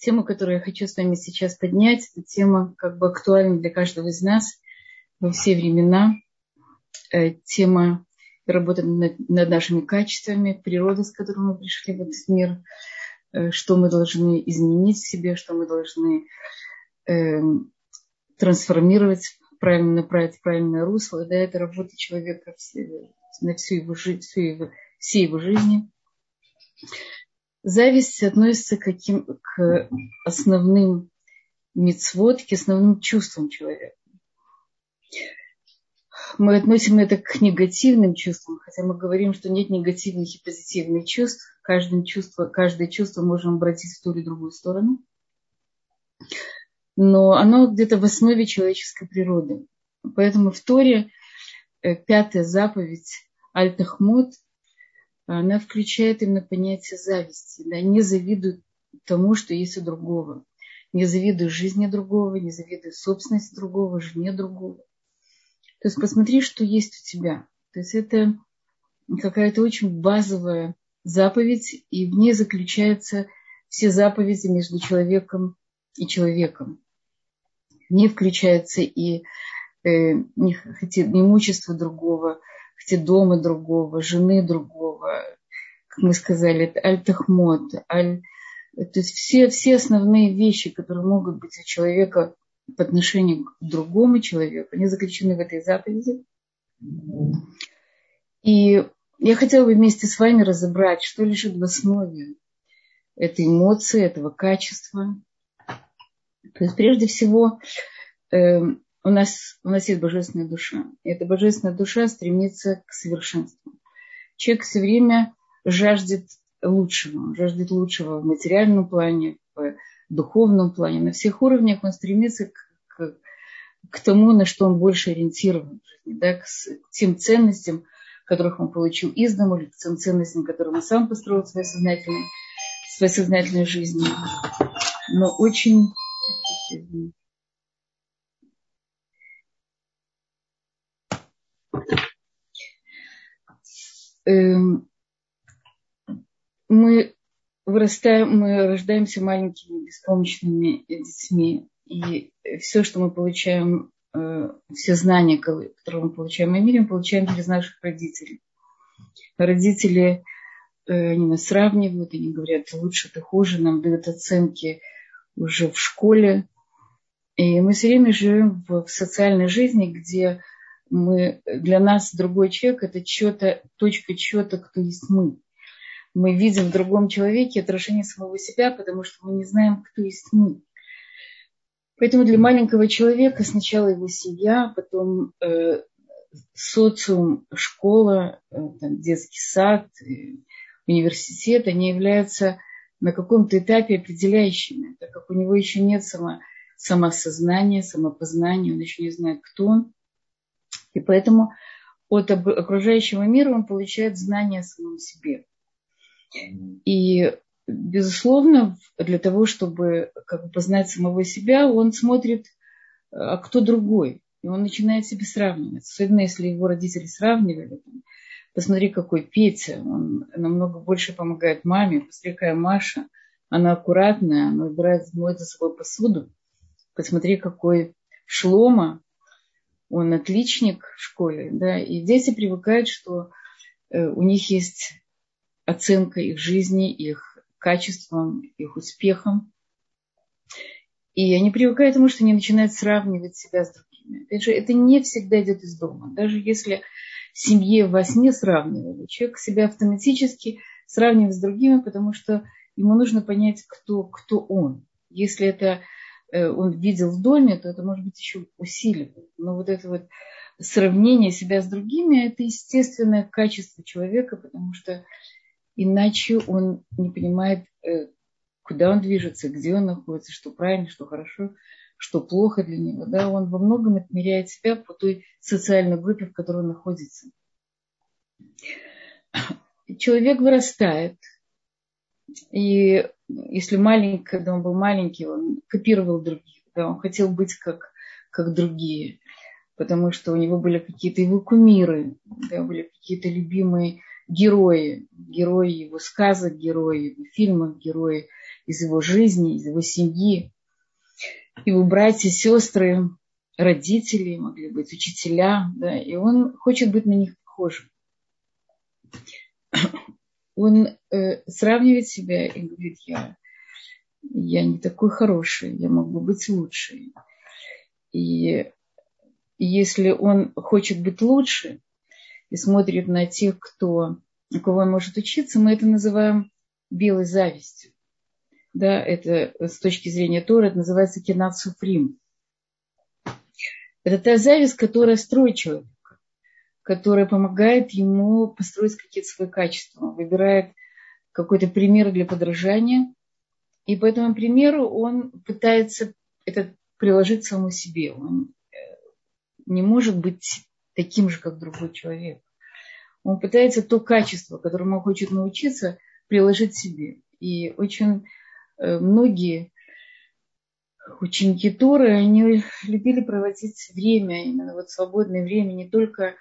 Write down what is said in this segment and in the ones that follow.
Тема, которую я хочу с вами сейчас поднять, это тема как бы актуальна для каждого из нас во все времена. Э, тема работы над, нашими качествами, природы, с которой мы пришли в этот мир, э, что мы должны изменить в себе, что мы должны э, трансформировать, правильно направить в правильное русло. Да, это работа человека на всю его всю его, всей его жизни. Зависть относится к, каким, к основным мицвод, к основным чувствам человека. Мы относим это к негативным чувствам, хотя мы говорим, что нет негативных и позитивных чувств. Каждое чувство, каждое чувство можем обратить в ту или другую сторону. Но оно где-то в основе человеческой природы. Поэтому в Торе э, пятая заповедь Аль-Тахмуд – она включает именно понятие зависти. Да? Не завидуй тому, что есть у другого. Не завидуй жизни другого, не завидуй собственности другого, жене другого. То есть посмотри, что есть у тебя. То есть это какая-то очень базовая заповедь, и в ней заключаются все заповеди между человеком и человеком. В ней включается и э, не, хотя, имущество другого, хотя дома другого, жены другого, как мы сказали, это аль-тахмот, аль... То есть все, все основные вещи, которые могут быть у человека по отношению к другому человеку, они заключены в этой заповеди. И я хотела бы вместе с вами разобрать, что лежит в основе этой эмоции, этого качества. То есть прежде всего э, у, нас, у нас есть божественная душа. И эта божественная душа стремится к совершенству. Человек все время жаждет лучшего, жаждет лучшего в материальном плане, в духовном плане, на всех уровнях он стремится к, к, к тому, на что он больше ориентирован в жизни, да, к, к тем ценностям, которых он получил из дома, или к тем ценностям, которые он сам построил в своей сознательной, в своей сознательной жизни. Но очень... мы вырастаем, мы рождаемся маленькими беспомощными детьми. И все, что мы получаем, э, все знания, которые мы получаем о мире, мы получаем через наших родителей. Родители, э, они нас сравнивают, они говорят, лучше, ты хуже, нам дают оценки уже в школе. И мы все время живем в социальной жизни, где мы, для нас другой человек – это что-то, точка чего-то, кто есть мы мы видим в другом человеке отражение самого себя, потому что мы не знаем, кто есть мы. Поэтому для маленького человека сначала его семья, потом э, социум, школа, э, там, детский сад, э, университет, они являются на каком-то этапе определяющими, так как у него еще нет само, самосознания, самопознания, он еще не знает, кто он. И поэтому от окружающего мира он получает знания о самом себе. И, безусловно, для того, чтобы как бы, познать самого себя, он смотрит, а кто другой. И он начинает себя сравнивать. Особенно, если его родители сравнивали. Посмотри, какой Петя. Он намного больше помогает маме. Посмотри, какая Маша. Она аккуратная, она убирает, моет за собой посуду. Посмотри, какой Шлома. Он отличник в школе. Да? И дети привыкают, что э, у них есть оценка их жизни, их качеством, их успехом. И они привыкают к тому, что они начинают сравнивать себя с другими. Опять же, это не всегда идет из дома. Даже если в семье вас не сравнивали, человек себя автоматически сравнивает с другими, потому что ему нужно понять, кто, кто он. Если это он видел в доме, то это может быть еще усиливает. Но вот это вот сравнение себя с другими, это естественное качество человека, потому что иначе он не понимает, э, куда он движется, где он находится, что правильно, что хорошо, что плохо для него. Да? Он во многом отмеряет себя по той социальной группе, в которой он находится. Человек вырастает, и если маленький, когда он был маленький, он копировал других, да, он хотел быть как, как другие, потому что у него были какие-то его кумиры, да, были какие-то любимые герои, герои его сказок, герои его фильмов, герои из его жизни, из его семьи, его братья, сестры, родители, могли быть учителя, да, и он хочет быть на них похожим. Он э, сравнивает себя и говорит, я, я не такой хороший, я могу быть лучше. И если он хочет быть лучше и смотрит на тех, кто, у кого он может учиться, мы это называем белой завистью. Да, это с точки зрения Тора, это называется кинат суфрим. Это та зависть, которая строит человека, которая помогает ему построить какие-то свои качества. Выбирает какой-то пример для подражания, и по этому примеру он пытается это приложить самому себе. Он э, не может быть таким же, как другой человек. Он пытается то качество, которому он хочет научиться, приложить себе. И очень э, многие ученики Торы, они любили проводить время, именно вот свободное время, не только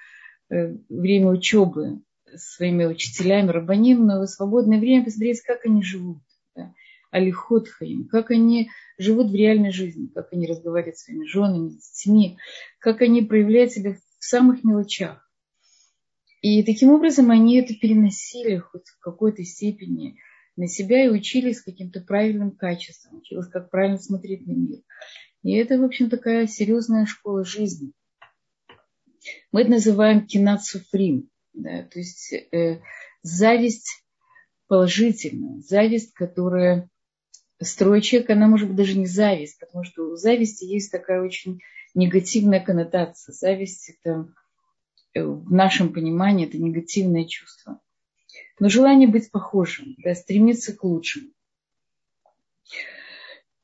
время учебы своими учителями, рабаним, но и свободное время посмотреть, как они живут. Да? Хаим, как они живут в реальной жизни, как они разговаривают с своими женами, с детьми, как они проявляют себя в самых мелочах. И таким образом они это переносили хоть в какой-то степени на себя и учились каким-то правильным качеством, учились, как правильно смотреть на мир. И это, в общем, такая серьезная школа жизни. Мы это называем кинат суфрим, да, то есть э, зависть положительная, зависть, которая строит человека, она может быть даже не зависть, потому что у зависти есть такая очень негативная коннотация. Зависть это э, в нашем понимании это негативное чувство но желание быть похожим, да, стремиться к лучшему.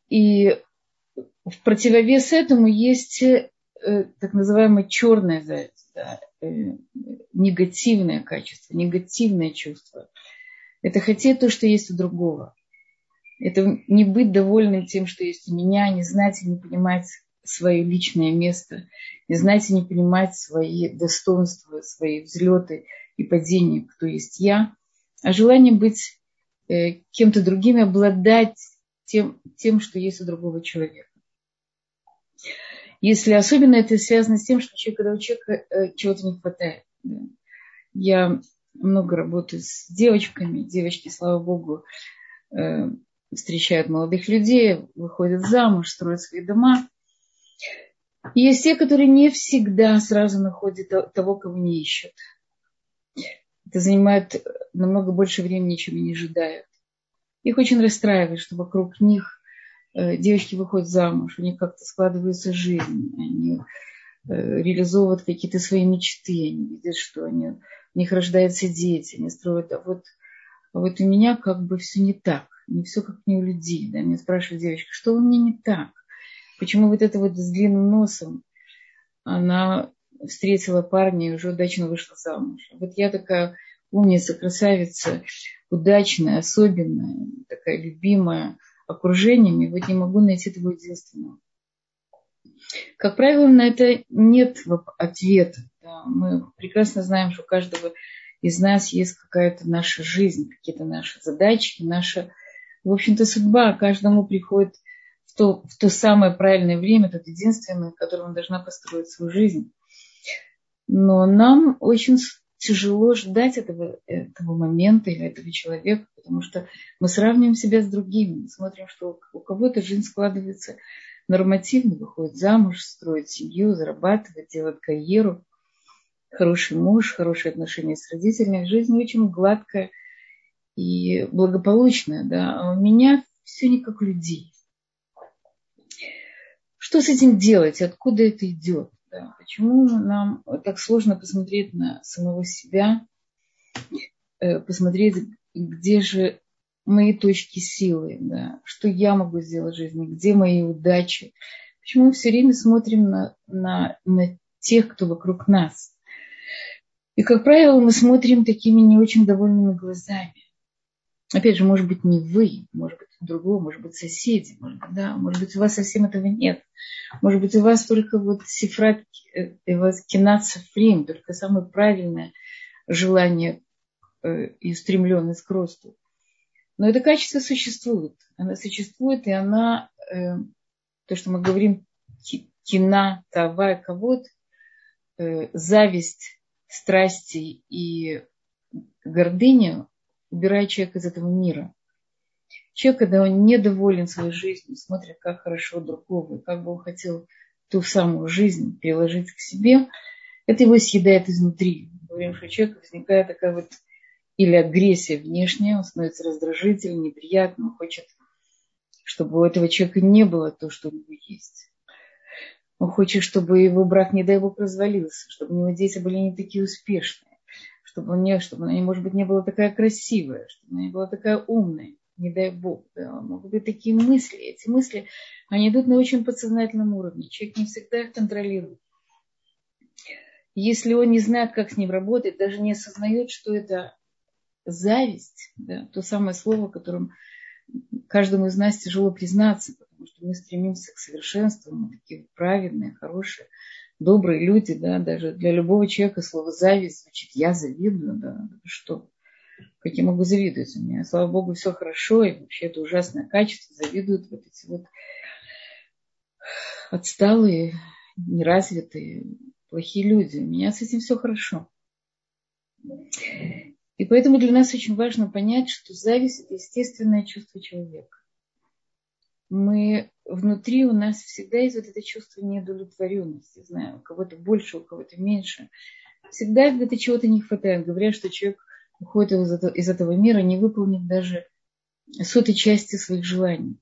И в противовес этому есть э, так называемая черная зависть, да, э, негативное качество, негативное чувство. Это хотеть то, что есть у другого. Это не быть довольным тем, что есть у меня, не знать и не понимать свое личное место, не знать и не понимать свои достоинства, свои взлеты и падения, кто есть я а желание быть э, кем-то другим, обладать тем, тем, что есть у другого человека. Если особенно это связано с тем, что человек, когда у человека э, чего-то не хватает. Да. Я много работаю с девочками. Девочки, слава богу, э, встречают молодых людей, выходят замуж, строят свои дома. И есть те, которые не всегда сразу находят того, кого не ищут. Это занимает намного больше времени, чем они ожидают. Их очень расстраивает, что вокруг них девочки выходят замуж, у них как-то складывается жизнь, они э, реализовывают какие-то свои мечты, они видят, что они, у них рождаются дети, они строят, а вот, а вот у меня как бы все не так, не все как не у людей. Да? Меня спрашивает девочка, что у меня не так? Почему вот это вот с длинным носом, она встретила парня и уже удачно вышла замуж. Вот я такая умница, красавица, удачная, особенная, такая любимая окружениями, вот не могу найти того единственного. Как правило, на это нет ответа. Да. Мы прекрасно знаем, что у каждого из нас есть какая-то наша жизнь, какие-то наши задачи, наша, в общем-то, судьба. Каждому приходит в то, в то самое правильное время, тот единственный, в котором должна построить свою жизнь. Но нам очень тяжело ждать этого, этого момента или этого человека, потому что мы сравниваем себя с другими, мы смотрим, что у кого-то жизнь складывается нормативно, выходит замуж, строит семью, зарабатывает, делает карьеру, хороший муж, хорошие отношения с родителями, жизнь очень гладкая и благополучная, да, а у меня все не как людей. Что с этим делать? Откуда это идет? Да. Почему нам так сложно посмотреть на самого себя, э, посмотреть, где же мои точки силы, да, что я могу сделать в жизни, где мои удачи. Почему мы все время смотрим на, на, на тех, кто вокруг нас. И, как правило, мы смотрим такими не очень довольными глазами. Опять же, может быть, не вы, может быть, другого, может быть, соседи, может быть, да, может быть, у вас совсем этого нет. Может быть, у вас только вот сифрат, э, у вас кинат сафрим, только самое правильное желание э, и устремленность к росту. Но это качество существует. Она существует, и она, э, то, что мы говорим, кина, тава, кого-то, э, зависть, страсти и гордыня убирает человека из этого мира. Человек, когда он недоволен своей жизнью, смотрит, как хорошо другого, как бы он хотел ту самую жизнь переложить к себе, это его съедает изнутри. Мы говорим, что у человека возникает такая вот или агрессия внешняя, он становится раздражительным, неприятным, хочет, чтобы у этого человека не было то, что у него есть. Он хочет, чтобы его брак, не дай бог, развалился, чтобы у него дети были не такие успешные, чтобы, он не, чтобы она, может быть, не была такая красивая, чтобы она не была такая умная, не дай бог. Да. Могут быть такие мысли. Эти мысли, они идут на очень подсознательном уровне. Человек не всегда их контролирует. Если он не знает, как с ним работать, даже не осознает, что это зависть, да, то самое слово, которым каждому из нас тяжело признаться, потому что мы стремимся к совершенству, мы такие праведные, хорошие, добрые люди, да, даже для любого человека слово зависть звучит «я завидую», да, что, как я могу завидовать, у меня, слава богу, все хорошо, и вообще это ужасное качество, завидуют вот эти вот отсталые, неразвитые, плохие люди. У меня с этим все хорошо. И поэтому для нас очень важно понять, что зависть – это естественное чувство человека. Мы внутри у нас всегда есть вот это чувство неудовлетворенности. Знаю, у кого-то больше, у кого-то меньше. Всегда где-то чего-то не хватает. Говорят, что человек уходит из этого, из этого мира, не выполнив даже сотой части своих желаний.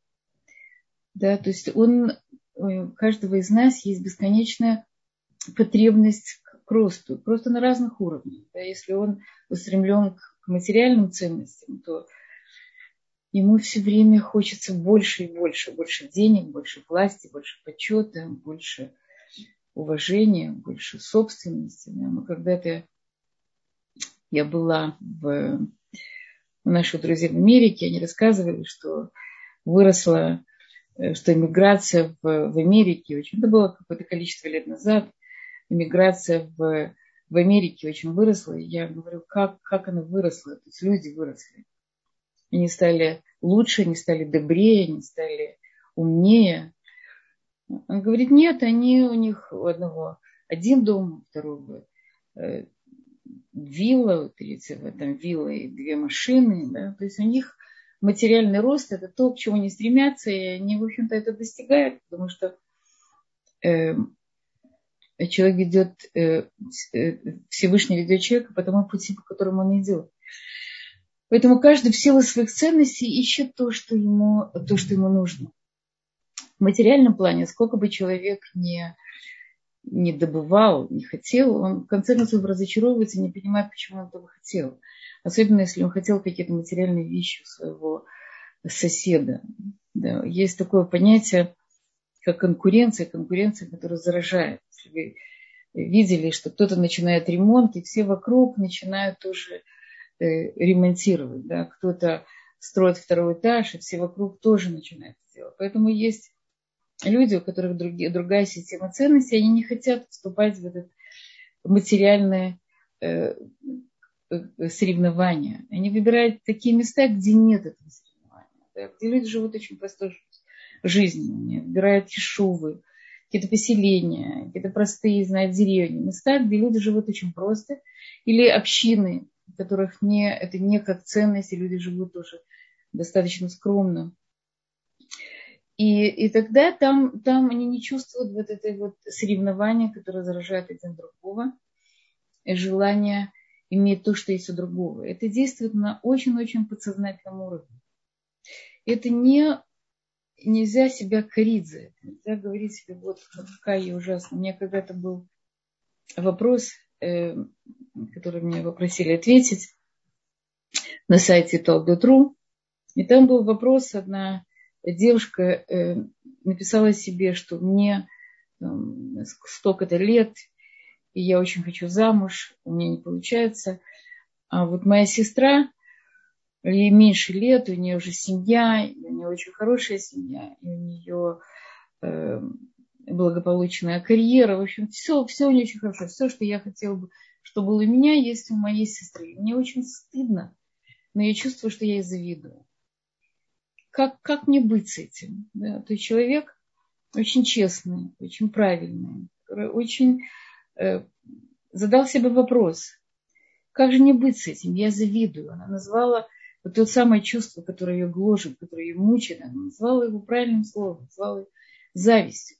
Да, то есть он, у каждого из нас есть бесконечная потребность к росту, просто на разных уровнях. Да, если он устремлен к материальным ценностям, то ему все время хочется больше и больше, больше денег, больше власти, больше почета, больше уважения, больше собственности. Мы когда-то, я была в, у наших друзей в Америке, они рассказывали, что выросла, э, что иммиграция в, в Америке, очень, это было какое-то количество лет назад – иммиграция в, в Америке очень выросла. И я говорю, как, как она выросла? То есть люди выросли. Они стали лучше, они стали добрее, они стали умнее. Он говорит, нет, они у них у одного один дом, второго э, вилла, у третьего там вилла и две машины. Да? То есть у них материальный рост – это то, к чему они стремятся, и они, в общем-то, это достигают, потому что э, человек ведет, э, э, Всевышний ведет человека по тому пути, по которому он идет. Поэтому каждый в силу своих ценностей ищет то, что ему, то, что ему нужно. В материальном плане, сколько бы человек не, не добывал, не хотел, он в конце концов разочаровывается, не понимает, почему он этого хотел. Особенно, если он хотел какие-то материальные вещи у своего соседа. Да. Есть такое понятие, как конкуренция, конкуренция, которая заражает. Если вы видели, что кто-то начинает ремонт, и все вокруг начинают тоже ремонтировать. Да? Кто-то строит второй этаж, и все вокруг тоже начинают делать. Поэтому есть люди, у которых другие, другая система ценностей, они не хотят вступать в это материальное э, э, соревнование. Они выбирают такие места, где нет этого соревнования, да? где люди живут очень простой жизнью жизни, выбирают ешувы, какие-то поселения, какие-то простые, знают, деревни, места, где люди живут очень просто, или общины, которых не, это не как ценность, и люди живут тоже достаточно скромно. И, и тогда там, там они не чувствуют вот это вот соревнование, которое заражает один другого, желание иметь то, что есть у другого. Это действует на очень-очень подсознательном уровне. Это не нельзя себя корить за это. Нельзя говорить себе, вот какая я ужасная. У меня когда-то был вопрос, э, который мне попросили ответить на сайте Talk.ru. И там был вопрос, одна девушка э, написала себе, что мне столько-то лет, и я очень хочу замуж, у меня не получается. А вот моя сестра, ей меньше лет, у нее уже семья, у нее очень хорошая семья, и у нее э, благополучная карьера, в общем, все, все у нее очень хорошо, все, что я хотела бы что было у меня, есть у моей сестры. Мне очень стыдно, но я чувствую, что я ей завидую. Как, как мне быть с этим? Да? То человек очень честный, очень правильный, очень э, задал себе вопрос, как же мне быть с этим? Я завидую. Она назвала вот то самое чувство, которое ее гложет, которое ее мучает, она назвала его правильным словом, назвала завистью.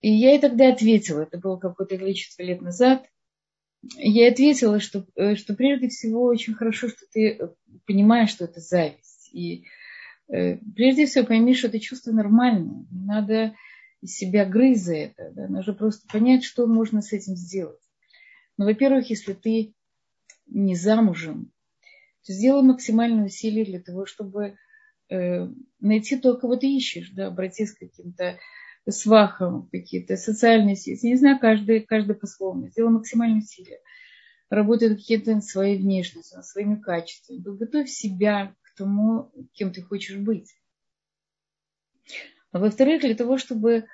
И я ей тогда ответила, это было какое-то количество лет назад, я ответила, что, э, что прежде всего очень хорошо, что ты понимаешь, что это зависть. И э, прежде всего пойми, что это чувство нормальное. Не надо себя грызть за это. Да? Нужно просто понять, что можно с этим сделать. Ну, во-первых, если ты не замужем, то сделай максимальные усилия для того, чтобы э, найти то, кого ты ищешь, да, обратись к каким-то свахам, какие-то социальные сети. Не знаю, каждый, каждый по-своему. Сделай максимальные усилия. Работай над каким-то своей внешностью, своими качествами. Готовь себя к тому, кем ты хочешь быть. А во-вторых, для того, чтобы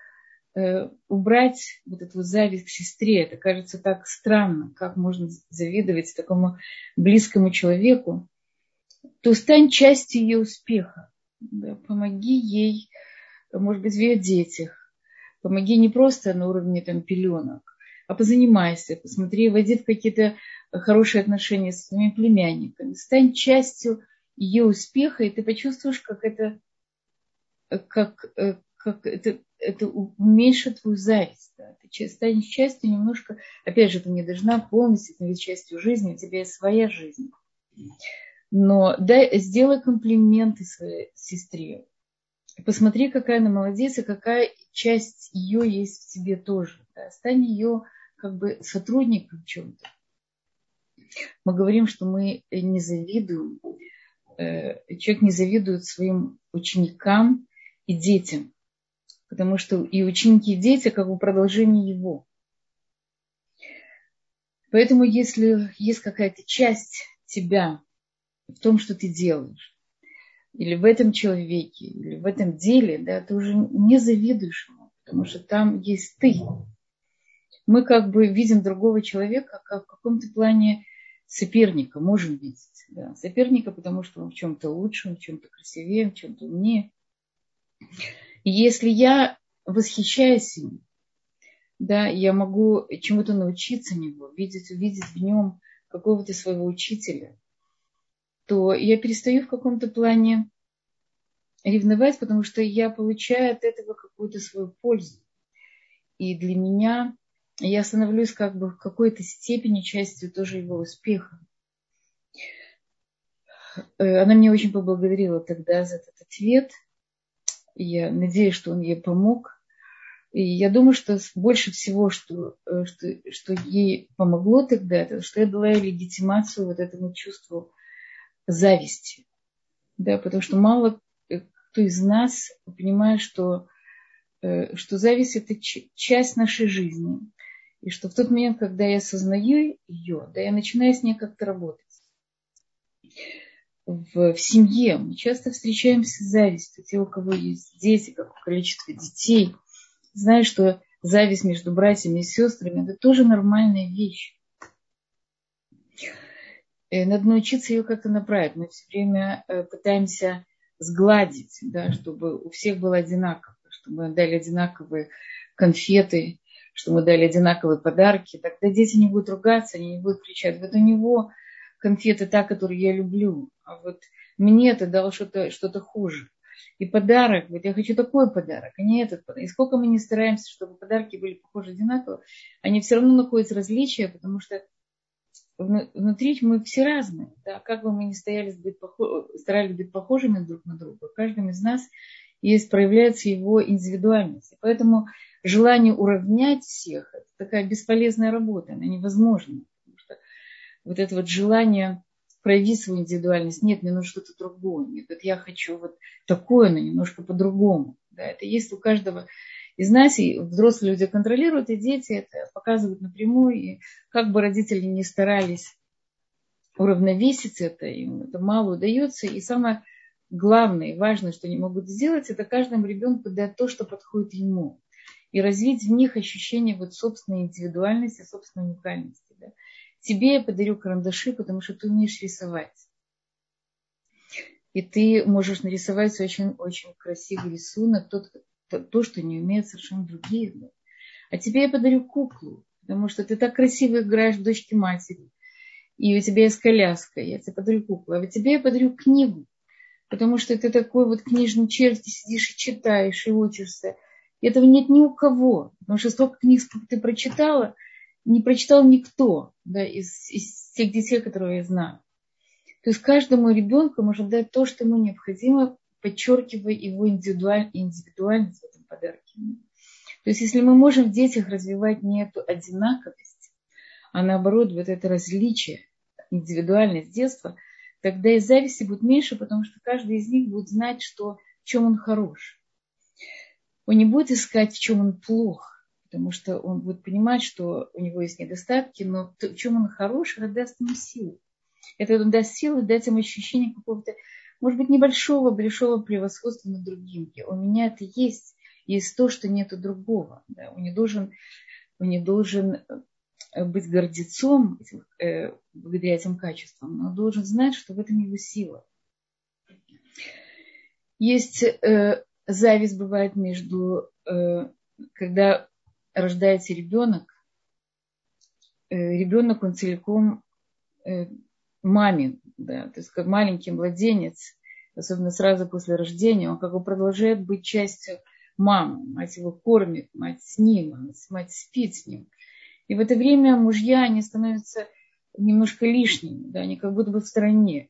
Э, убрать вот эту зависть к сестре. Это кажется так странно, как можно завидовать такому близкому человеку. То стань частью ее успеха. Да, помоги ей, может быть, в ее детях. Помоги не просто на уровне там, пеленок, а позанимайся, посмотри, войди в какие-то хорошие отношения с своими племянниками. Стань частью ее успеха, и ты почувствуешь, как это, как, э, как это это уменьшит твою зависть. Да? Ты станешь частью немножко, опять же, ты не должна полностью быть частью жизни, у тебя есть своя жизнь. Но дай, сделай комплименты своей сестре. Посмотри, какая она молодец, и какая часть ее есть в тебе тоже. Да? Стань ее как бы сотрудником в чем-то. Мы говорим, что мы не завидуем. Э, человек не завидует своим ученикам и детям потому что и ученики, и дети как бы продолжение его. Поэтому если есть какая-то часть тебя в том, что ты делаешь, или в этом человеке, или в этом деле, да, ты уже не завидуешь ему, потому что там есть ты. Мы как бы видим другого человека как в каком-то плане соперника, можем видеть. Да. Соперника, потому что он в чем-то лучше, он в чем-то красивее, в чем-то умнее. И если я восхищаюсь им, да, я могу чему-то научиться него, видеть, увидеть в нем какого-то своего учителя, то я перестаю в каком-то плане ревновать, потому что я получаю от этого какую-то свою пользу. И для меня я становлюсь как бы в какой-то степени частью тоже его успеха. Э, она мне очень поблагодарила тогда за этот ответ – я надеюсь, что он ей помог. И я думаю, что больше всего, что, э, что, что ей помогло тогда, это что я дала ей легитимацию вот этому чувству зависти. Да, потому что мало кто из нас понимает, что, э, что зависть – это часть нашей жизни. И что в тот момент, когда я осознаю ее, да, я начинаю с ней как-то работать в, в семье мы часто встречаемся с завистью. Те, у кого есть дети, какое количество детей, знают, что зависть между братьями и сестрами – это тоже нормальная вещь. И надо научиться ее как-то направить. Мы все время э, пытаемся сгладить, да, чтобы у всех было одинаково, чтобы мы дали одинаковые конфеты, что мы дали одинаковые подарки. Тогда дети не будут ругаться, они не будут кричать. Вот у него конфеты та, которую я люблю, а вот мне это дало что-то что хуже. И подарок, вот я хочу такой подарок, а не этот подарок. И сколько мы не стараемся, чтобы подарки были похожи одинаково, они все равно находятся различия, потому что внутри мы все разные. Да? Как бы мы ни похож... старались быть похожими друг на друга, в каждом из нас есть, проявляется его индивидуальность. Поэтому желание уравнять всех – это такая бесполезная работа, она невозможна вот это вот желание проявить свою индивидуальность. Нет, мне нужно что-то другое. Нет, вот я хочу вот такое, но немножко по-другому. Да, это есть у каждого и взрослые люди контролируют, и дети это показывают напрямую, и как бы родители не старались уравновесить это, им это мало удается, и самое главное и важное, что они могут сделать, это каждому ребенку дать то, что подходит ему. и развить в них ощущение вот собственной индивидуальности, собственной уникальности. Да. Тебе я подарю карандаши, потому что ты умеешь рисовать. И ты можешь нарисовать очень-очень красивый рисунок, тот, то, то, что не умеют совершенно другие. А тебе я подарю куклу, потому что ты так красиво играешь в дочке матери. И у тебя есть коляска, я тебе подарю куклу. А тебе я подарю книгу, потому что ты такой вот книжный червь, ты сидишь и читаешь, и учишься. И этого нет ни у кого, потому что столько книг, сколько ты прочитала, не прочитал никто да, из, из тех детей, которые я знаю. То есть каждому ребенку можно дать то, что ему необходимо, подчеркивая его индивидуаль, индивидуальность в этом подарке. То есть если мы можем в детях развивать не эту одинаковость, а наоборот вот это различие, индивидуальность детства – тогда и зависти будет меньше, потому что каждый из них будет знать, что, в чем он хорош. Он не будет искать, в чем он плох, потому что он будет понимать, что у него есть недостатки, но в чем он хорош, это даст ему силу. Это даст силу, дать ему ощущение какого-то, может быть, небольшого, большого превосходства над другим. У меня это есть, есть то, что нету другого. Да? Он не должен, он не должен Э, быть гордецом э, благодаря этим качествам, но должен знать, что в этом его сила. Есть э, зависть бывает между, э, когда рождается ребенок, э, ребенок он целиком э, мамин, да, то есть как маленький младенец, особенно сразу после рождения, он как бы продолжает быть частью мамы, мать его кормит, мать с ним, мать спит с ним – и в это время мужья, они становятся немножко лишними, да, они как будто бы в стороне.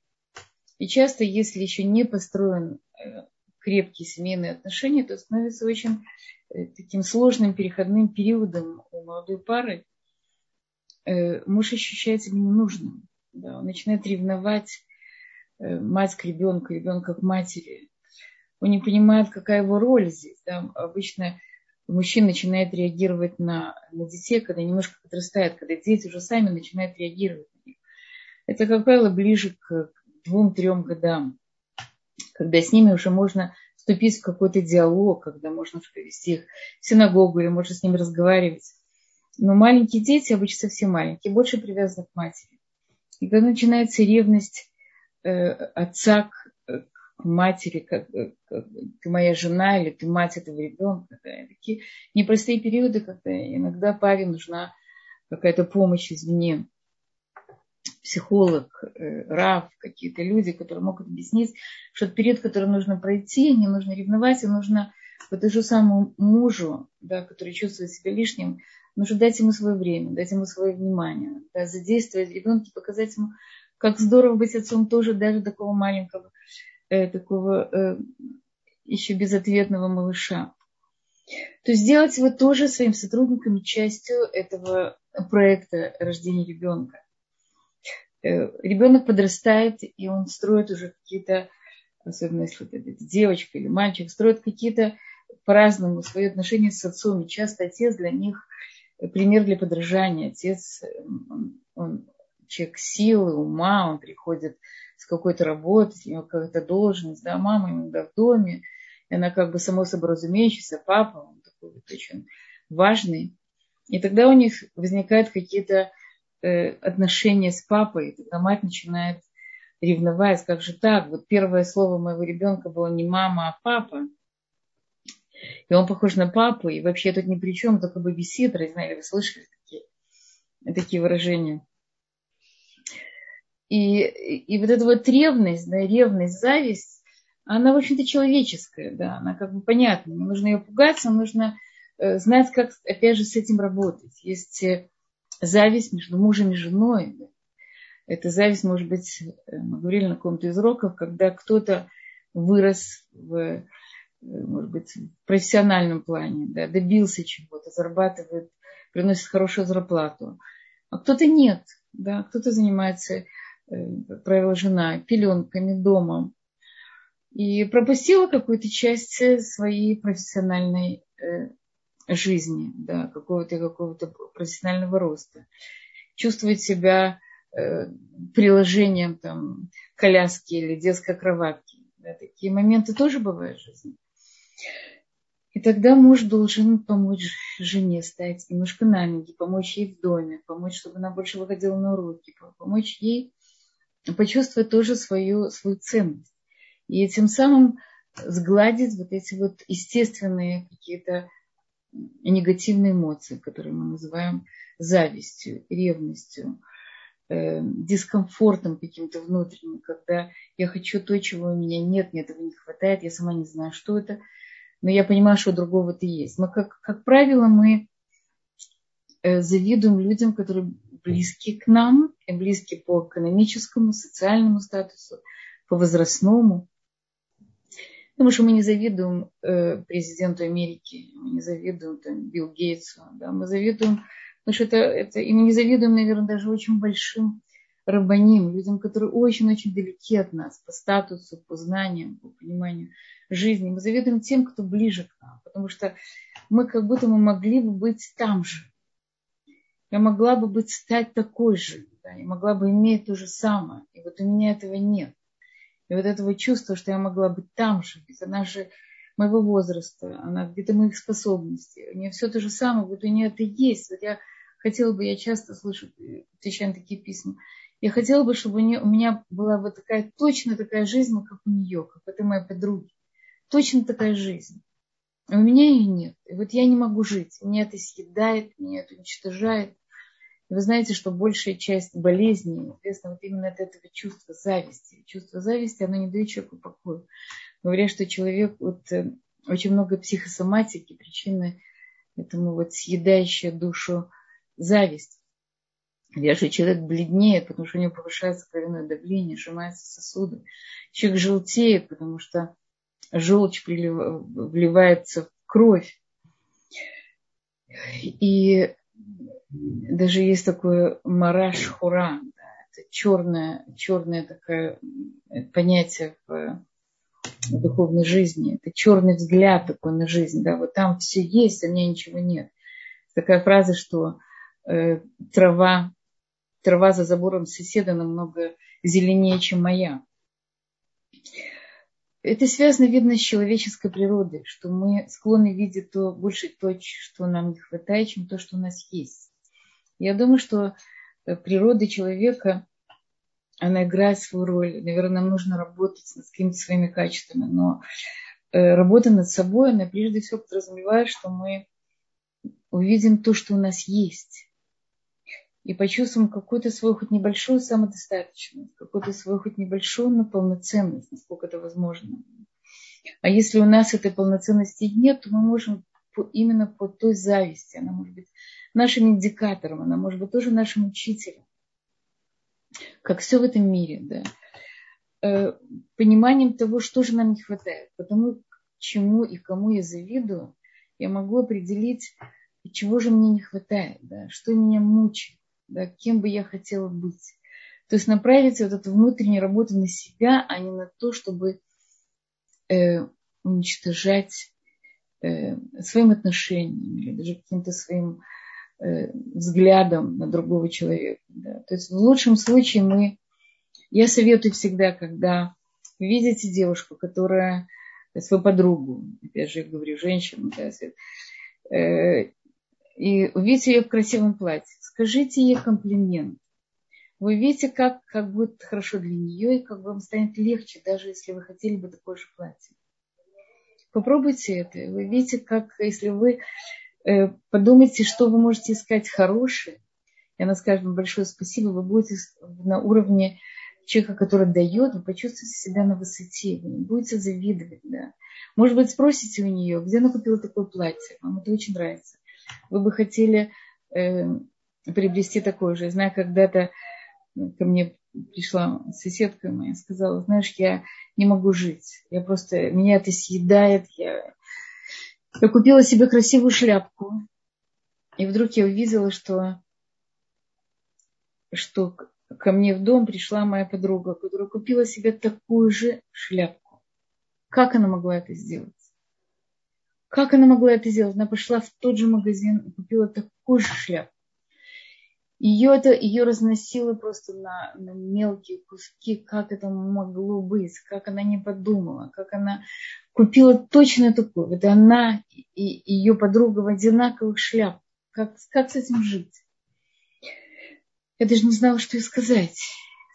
И часто, если еще не построен э, крепкие семейные отношения, то становится очень э, таким сложным переходным периодом у молодой пары. Э, муж ощущает себя ненужным. Да, он начинает ревновать мать к ребенку, ребенка к матери. Он не понимает, какая его роль здесь. Да. Обычно мужчина начинает реагировать на, на детей, когда немножко подрастает, когда дети уже сами начинают реагировать на них. Это, как правило, ближе к двум-трем годам, когда с ними уже можно вступить в какой-то диалог, когда можно повести их в синагогу или можно с ними разговаривать. Но маленькие дети, обычно совсем маленькие, больше привязаны к матери. И когда начинается ревность э, отца к матери, как, как ты моя жена или ты мать этого ребенка. Да, такие непростые периоды, когда иногда паре нужна какая-то помощь извне. Психолог, э, рав, какие-то люди, которые могут объяснить, что это период, который нужно пройти, не нужно ревновать, и нужно вот этому самому мужу, да, который чувствует себя лишним, нужно дать ему свое время, дать ему свое внимание, да, задействовать ребенка, показать ему, как здорово быть отцом тоже даже такого маленького э, такого э, еще безответного малыша. То есть сделать его тоже своим сотрудниками частью этого проекта рождения ребенка. Э, ребенок подрастает, и он строит уже какие-то, особенно если это девочка или мальчик, строит какие-то по-разному свои отношения с отцом. И часто отец для них пример для подражания. Отец, он, он человек силы, ума, он приходит с какой-то работы, у него какая-то должность, да, мама иногда в доме, и она как бы само собой разумеющаяся, папа, он такой вот очень важный. И тогда у них возникают какие-то э, отношения с папой, и тогда мать начинает ревновать, как же так, вот первое слово моего ребенка было не мама, а папа, и он похож на папу, и вообще тут ни при чем, только бабиситер, не знаю, вы слышали такие, такие выражения. И, и вот эта вот ревность, да, ревность, зависть, она, в общем-то, человеческая, да, она как бы понятна. Не нужно ее пугаться, нужно э, знать, как, опять же, с этим работать. Есть э, зависть между мужем и женой. Эта зависть, может быть, э, мы говорили на каком-то из уроков, когда кто-то вырос в, может быть, в профессиональном плане, да, добился чего-то, зарабатывает, приносит хорошую зарплату, а кто-то нет, да, кто-то занимается как правило, жена, пеленками, домом. И пропустила какую-то часть своей профессиональной э, жизни, да, какого-то какого-то профессионального роста. Чувствует себя э, приложением там, коляски или детской кроватки. Да, такие моменты тоже бывают в жизни. И тогда муж должен помочь жене стать немножко на ноги, помочь ей в доме, помочь, чтобы она больше выходила на уроки, помочь ей почувствовать тоже свою, свою ценность. И тем самым сгладить вот эти вот естественные какие-то негативные эмоции, которые мы называем завистью, ревностью, э, дискомфортом каким-то внутренним, когда я хочу то, чего у меня нет, мне этого не хватает, я сама не знаю, что это – но я понимаю, что другого-то есть. Мы, как, как правило, мы э, завидуем людям, которые близки к нам, и близки по экономическому, социальному статусу, по возрастному. Потому что мы не завидуем э, президенту Америки, мы не завидуем там, Билл Гейтсу, да, мы завидуем, потому что это, это, и мы не завидуем, наверное, даже очень большим рабаним, людям, которые очень-очень далеки от нас по статусу, по знаниям, по пониманию жизни. Мы завидуем тем, кто ближе к нам, потому что мы как будто мы могли бы быть там же. Я могла бы быть, стать такой же, да, я могла бы иметь то же самое. И вот у меня этого нет. И вот этого чувства, что я могла быть там же, ведь она же моего возраста, она где-то моих способностей, у нее все то же самое, вот у нее это есть. Вот я хотела бы, я часто слышу, отвечаю на такие письма, я хотела бы, чтобы у, меня была вот такая, точно такая жизнь, как у нее, как этой моей подруги точно такая жизнь. А у меня ее нет. И вот я не могу жить. Меня это съедает, меня это уничтожает. И вы знаете, что большая часть болезней, соответственно, вот именно от этого чувства зависти. Чувство зависти, оно не дает человеку покоя. Говорят, что человек, вот э, очень много психосоматики, причины этому вот съедающая душу зависть. Что человек бледнеет, потому что у него повышается кровяное давление, сжимаются сосуды. Человек желтеет, потому что желчь вливается в кровь. И даже есть такое мараш хура, да, это черное, черное такое понятие в, духовной жизни. Это черный взгляд такой на жизнь. Да, вот там все есть, а меня ничего нет. Такая фраза, что э, трава, трава за забором соседа намного зеленее, чем моя это связано, видно, с человеческой природой, что мы склонны видеть то больше то, что нам не хватает, чем то, что у нас есть. Я думаю, что э, природа человека, она играет свою роль. Наверное, нам нужно работать над какими-то своими качествами, но э, работа над собой, она прежде всего подразумевает, что мы увидим то, что у нас есть и почувствуем какую-то свою хоть небольшую самодостаточность, какую-то свою хоть небольшую, но полноценность, насколько это возможно. А если у нас этой полноценности нет, то мы можем именно по той зависти, она может быть нашим индикатором, она может быть тоже нашим учителем. Как все в этом мире, да. Э, пониманием того, что же нам не хватает. Потому чему и кому я завидую, я могу определить, чего же мне не хватает, да, что меня мучает да, кем бы я хотела быть. То есть направить вот эту внутреннюю работу на себя, а не на то, чтобы э, уничтожать э, своим отношением или даже каким-то своим э, взглядом на другого человека. Да. То есть в лучшем случае мы, я советую всегда, когда видите девушку, которая свою подругу, опять же, я говорю, женщину, да, э, и увидите ее в красивом платье, скажите ей комплимент. Вы видите, как, как будет хорошо для нее и как вам станет легче, даже если вы хотели бы такое же платье. Попробуйте это. Вы видите, как если вы э, подумаете, что вы можете искать хорошее, и она скажет вам большое спасибо, вы будете на уровне человека, который дает, вы почувствуете себя на высоте, вы не будете завидовать. Да. Может быть, спросите у нее, где она купила такое платье, вам это очень нравится. Вы бы хотели э, приобрести такое же. Я знаю, когда-то ко мне пришла соседка моя, сказала, знаешь, я не могу жить. Я просто, меня это съедает. Я, я купила себе красивую шляпку. И вдруг я увидела, что, что ко мне в дом пришла моя подруга, которая купила себе такую же шляпку. Как она могла это сделать? Как она могла это сделать? Она пошла в тот же магазин и купила такую же шляпку. Ее, это, ее разносило просто на, на мелкие куски, как это могло быть, как она не подумала, как она купила точно такую. Это она и ее подруга в одинаковых шляпах. Как, как с этим жить? Я даже не знала, что ей сказать.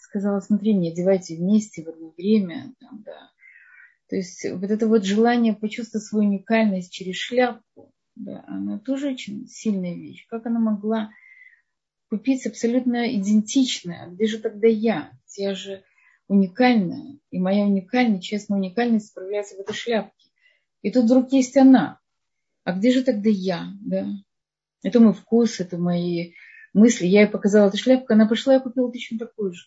Сказала, смотри, не одевайте вместе в одно время. Там, да. То есть вот это вот желание почувствовать свою уникальность через шляпку, да, она тоже очень сильная вещь. Как она могла купить абсолютно идентичное? Где же тогда я? Я же уникальная. И моя уникальность, честная уникальность проявляется в этой шляпке. И тут вдруг есть она. А где же тогда я? Да? Это мой вкус, это мои мысли. Я ей показала эту шляпку, она пошла и купила точно такую же.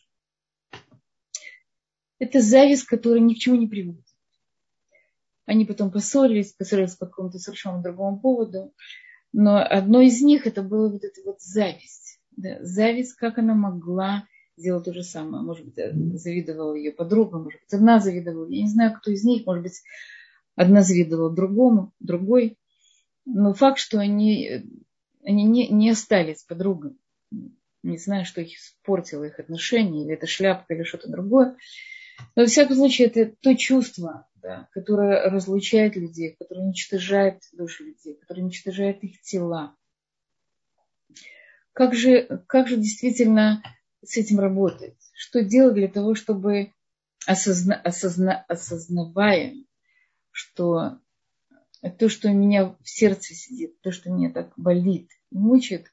Это зависть, которая ни к чему не приводит. Они потом поссорились, поссорились по какому-то совершенно другому поводу. Но одно из них это было вот эта вот зависть. Да, зависть, как она могла сделать то же самое. Может быть, завидовала ее подруга, может быть, одна завидовала. Я не знаю, кто из них. Может быть, одна завидовала другому, другой. Но факт, что они, они не, не остались подругами. Не знаю, что их испортило их отношения, или это шляпка, или что-то другое. Но, во всяком случае, это то чувство, да, которое разлучает людей, которое уничтожает души людей, которое уничтожает их тела. Как же, как же действительно с этим работать? Что делать для того, чтобы осозна, осозна, осознавая, что то, что у меня в сердце сидит, то, что меня так болит мучает,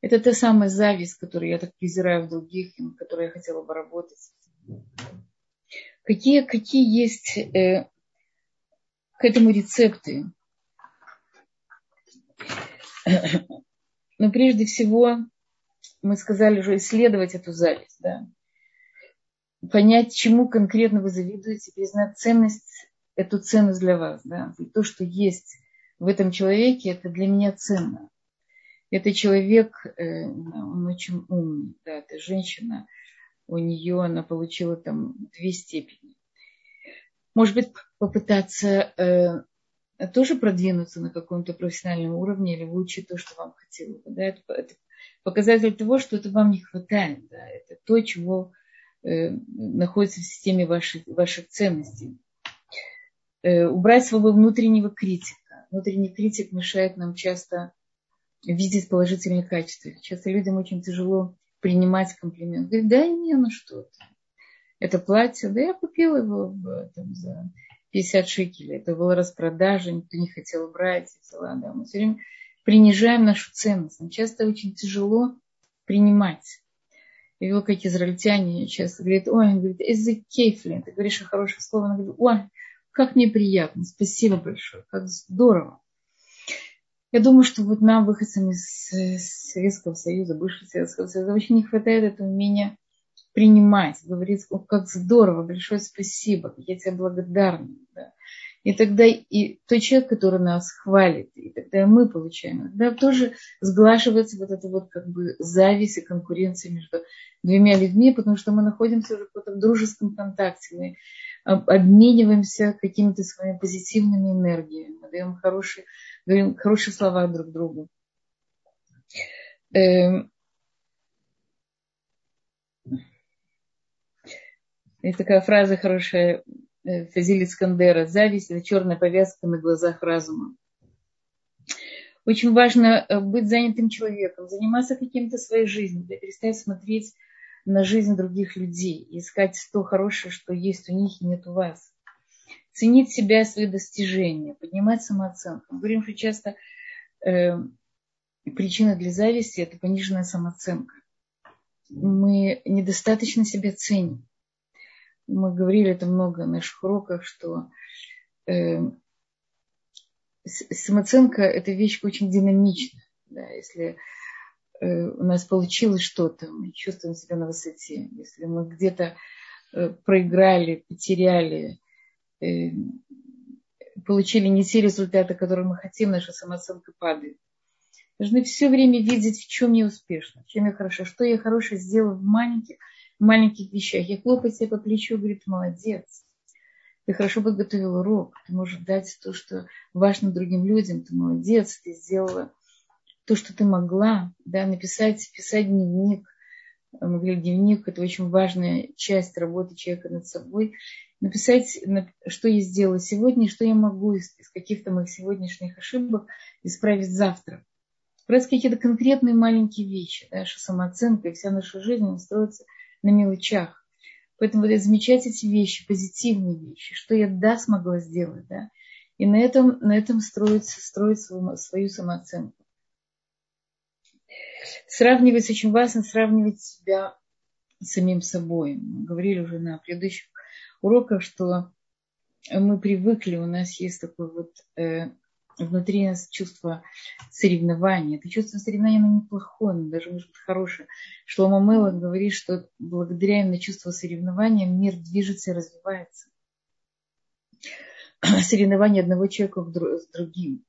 это та самая зависть, которую я так презираю в других, на которой я хотела бы работать. Какие, какие есть э, к этому рецепты? Но прежде всего, мы сказали уже исследовать эту зависть, да? понять, чему конкретно вы завидуете, признать ценность, эту ценность для вас. Да? И то, что есть в этом человеке, это для меня ценно. Это человек, э, он очень умный, да, это женщина, у нее она получила там две степени. Может быть, попытаться э, тоже продвинуться на каком-то профессиональном уровне или выучить то, что вам хотелось бы. Да? Это, это показатель того, что это вам не хватает. Да? Это то, чего э, находится в системе ваших, ваших ценностей. Э, убрать своего внутреннего критика. Внутренний критик мешает нам часто видеть положительные качества. Часто людям очень тяжело принимать комплимент. Говорит, да не, ну что ты. Это платье, да я купила его там, за 50 шекелей. Это была распродажа, никто не хотел брать. Взяла, да. Мы все время принижаем нашу ценность. Нам часто очень тяжело принимать. Я видела, как израильтяне часто говорят, ой, он говорит, из-за кейфлин, ты говоришь о хороших словах, она говорит, ой, как мне приятно, спасибо большое, как здорово. Я думаю, что вот нам, выходцам из Советского Союза, бывшего Советского Союза, очень не хватает этого умения принимать, говорить, о, как здорово, большое спасибо, я тебе благодарна. Да. И тогда и тот человек, который нас хвалит, и тогда мы получаем, тогда тоже сглаживается вот эта вот как бы зависть и конкуренция между двумя людьми, потому что мы находимся уже в дружеском контакте, мы обмениваемся какими-то своими позитивными энергиями, мы даем хорошие говорим хорошие слова друг другу. Эм, есть такая фраза хорошая э, Фазиль Искандера. Зависть – это черная повязка на глазах разума. Очень важно э, быть занятым человеком, заниматься каким-то своей жизнью, да, перестать смотреть на жизнь других людей, искать то хорошее, что есть у них и нет у вас ценить себя и свои достижения, поднимать самооценку. Мы говорим, что часто э, причина для зависти – это пониженная самооценка. Мы недостаточно себя ценим. Мы говорили это много на наших уроках, что э, самооценка – это вещь очень динамичная. Да, если э, у нас получилось что-то, мы чувствуем себя на высоте. Если мы где-то э, проиграли, потеряли, получили не те результаты, которые мы хотим, наша самооценка падает. Должны все время видеть, в чем я успешна, в чем я хороша, что я хорошее сделала в маленьких, маленьких вещах. Я хлопаю себя по плечу, говорит, молодец. Ты хорошо подготовил урок, ты можешь дать то, что важно другим людям, ты молодец, ты сделала то, что ты могла, да, написать, писать дневник, мы говорили, дневник – это очень важная часть работы человека над собой. Написать, что я сделала сегодня, что я могу из, каких-то моих сегодняшних ошибок исправить завтра. Брать какие-то конкретные маленькие вещи, что самооценка и вся наша жизнь строится на мелочах. Поэтому вот замечать эти вещи, позитивные вещи, что я да смогла сделать, да, и на этом, на этом строится, строить свою, свою самооценку. Сравнивать очень важно, сравнивать себя с самим собой. Мы говорили уже на предыдущих уроках, что мы привыкли, у нас есть такое вот э, внутри нас чувство соревнования. Это чувство соревнования, оно неплохое, оно даже может быть хорошее. Шлома Мэла говорит, что благодаря именно чувству соревнования мир движется и развивается. Соревнование одного человека с другим.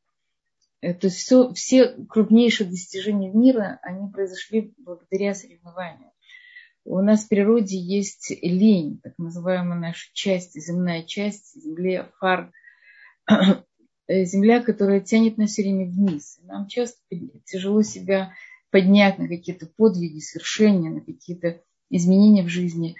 Э, то есть все, все крупнейшие достижения мира, они произошли благодаря соревнованию. У нас в природе есть лень, так называемая наша часть, земная часть, земле, фар, э, земля, которая тянет нас все время вниз. Нам часто тяжело себя поднять на какие-то подвиги, свершения, на какие-то изменения в жизни.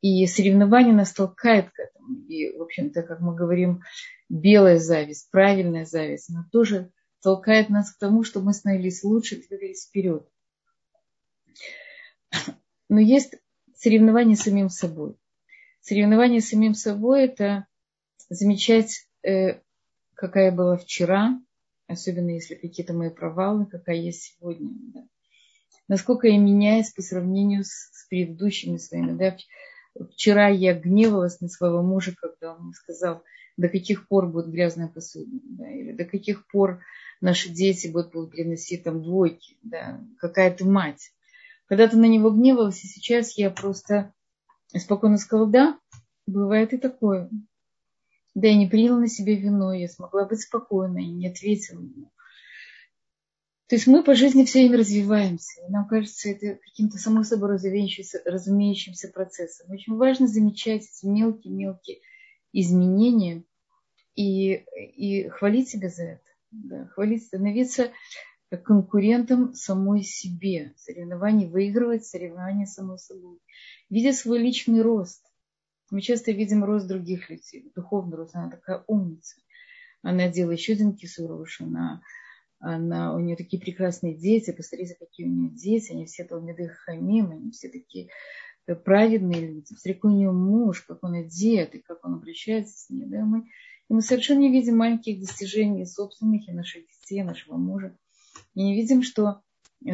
И соревнование нас толкает к этому. И, в общем-то, как мы говорим, белая зависть, правильная зависть, она тоже толкает нас к тому, чтобы мы становились лучше, двигались вперед. Но есть соревнование с самим собой. Соревнование с самим собой – это замечать, э, какая была вчера, особенно если какие-то мои провалы, какая я сегодня. Да. Насколько я меняюсь по сравнению с, с предыдущими своими. Да. Вчера я гневалась на своего мужа, когда он сказал, до каких пор будет грязная посуда, да, или до каких пор наши дети будут приносить там двойки, да, какая ты мать. Когда ты на него гневалась, и сейчас я просто спокойно сказала, да, бывает и такое. Да, я не приняла на себя вину, я смогла быть спокойной, не ответила ему. То есть мы по жизни все время развиваемся. И нам кажется, это каким-то само собой разумеющимся процессом. Очень важно замечать эти мелкие-мелкие изменения и, и хвалить себя за это да, хвалить, становиться конкурентом самой себе, соревнований, выигрывать соревнования самой собой, видя свой личный рост. Мы часто видим рост других людей, духовный рост, она такая умница. Она делает еще один кисурош, она, она, у нее такие прекрасные дети, посмотрите, какие у нее дети, они все Талмиды Хамим, они все такие праведные люди. Посмотри, у нее муж, как он одет, и как он обращается с ней. Да? Мы и мы совершенно не видим маленьких достижений собственных и наших детей, нашего мужа. И не видим, что